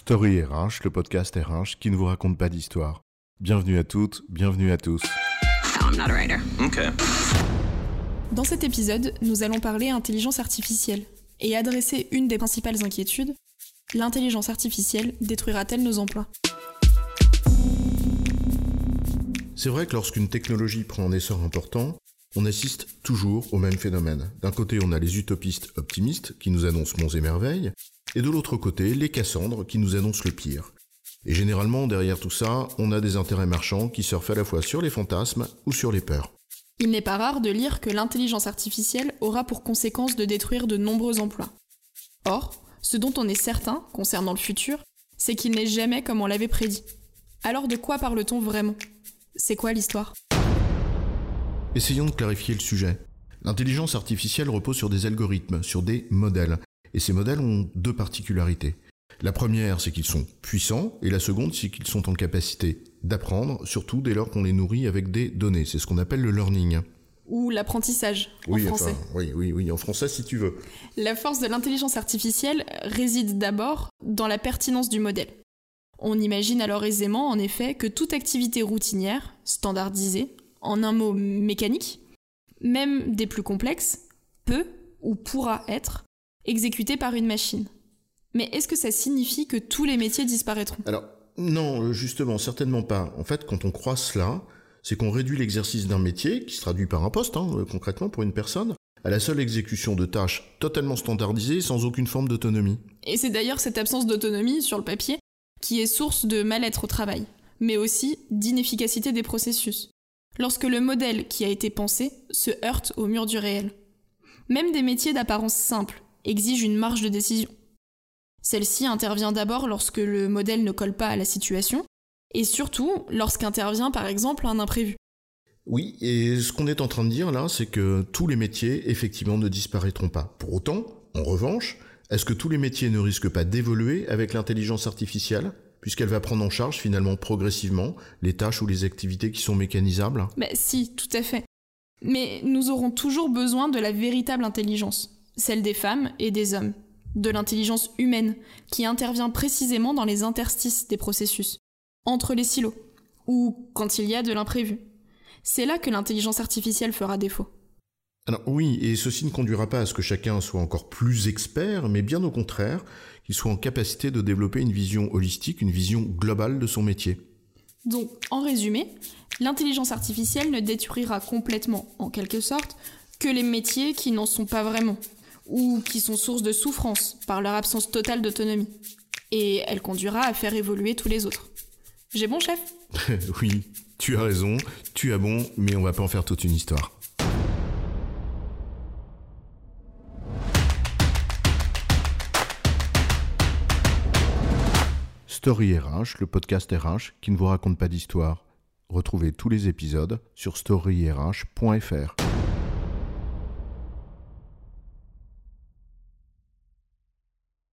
Story RH, le podcast RH qui ne vous raconte pas d'histoire. Bienvenue à toutes, bienvenue à tous. Dans cet épisode, nous allons parler intelligence artificielle et adresser une des principales inquiétudes. L'intelligence artificielle détruira-t-elle nos emplois? C'est vrai que lorsqu'une technologie prend un essor important, on assiste toujours au même phénomène. D'un côté, on a les utopistes optimistes qui nous annoncent monts et merveilles, et de l'autre côté, les Cassandres qui nous annoncent le pire. Et généralement, derrière tout ça, on a des intérêts marchands qui surfent à la fois sur les fantasmes ou sur les peurs. Il n'est pas rare de lire que l'intelligence artificielle aura pour conséquence de détruire de nombreux emplois. Or, ce dont on est certain concernant le futur, c'est qu'il n'est jamais comme on l'avait prédit. Alors de quoi parle-t-on vraiment? C'est quoi l'histoire? Essayons de clarifier le sujet. L'intelligence artificielle repose sur des algorithmes, sur des modèles, et ces modèles ont deux particularités. La première, c'est qu'ils sont puissants, et la seconde, c'est qu'ils sont en capacité d'apprendre, surtout dès lors qu'on les nourrit avec des données. C'est ce qu'on appelle le learning. Ou l'apprentissage en Oui, français. enfin, oui, oui, oui, en français si tu veux. La force de l'intelligence artificielle réside d'abord dans la pertinence du modèle. On imagine alors aisément, en effet, que toute activité routinière, standardisée, en un mot mécanique, même des plus complexes, peut ou pourra être exécutée par une machine. Mais est-ce que ça signifie que tous les métiers disparaîtront? Alors, non, euh, justement, certainement pas. En fait, quand on croit cela, c'est qu'on réduit l'exercice d'un métier, qui se traduit par un poste, hein, euh, concrètement, pour une personne, à la seule exécution de tâches totalement standardisées sans aucune forme d'autonomie. Et c'est d'ailleurs cette absence d'autonomie sur le papier qui est source de mal-être au travail, mais aussi d'inefficacité des processus. Lorsque le modèle qui a été pensé se heurte au mur du réel. Même des métiers d'apparence simple exigent une marge de décision. Celle-ci intervient d'abord lorsque le modèle ne colle pas à la situation, et surtout lorsqu'intervient par exemple un imprévu. Oui, et ce qu'on est en train de dire là, c'est que tous les métiers, effectivement, ne disparaîtront pas. Pour autant, en revanche, est-ce que tous les métiers ne risquent pas d'évoluer avec l'intelligence artificielle puisqu'elle va prendre en charge finalement progressivement les tâches ou les activités qui sont mécanisables? Bah si, tout à fait. Mais nous aurons toujours besoin de la véritable intelligence, celle des femmes et des hommes, de l'intelligence humaine, qui intervient précisément dans les interstices des processus, entre les silos, ou quand il y a de l'imprévu. C'est là que l'intelligence artificielle fera défaut. Alors oui, et ceci ne conduira pas à ce que chacun soit encore plus expert, mais bien au contraire, qu'il soit en capacité de développer une vision holistique, une vision globale de son métier. Donc, en résumé, l'intelligence artificielle ne détruira complètement, en quelque sorte, que les métiers qui n'en sont pas vraiment, ou qui sont source de souffrance par leur absence totale d'autonomie. Et elle conduira à faire évoluer tous les autres. J'ai bon, chef oui, tu as raison, tu as bon, mais on va pas en faire toute une histoire. Story RH, le podcast RH qui ne vous raconte pas d'histoire. Retrouvez tous les épisodes sur storyrh.fr.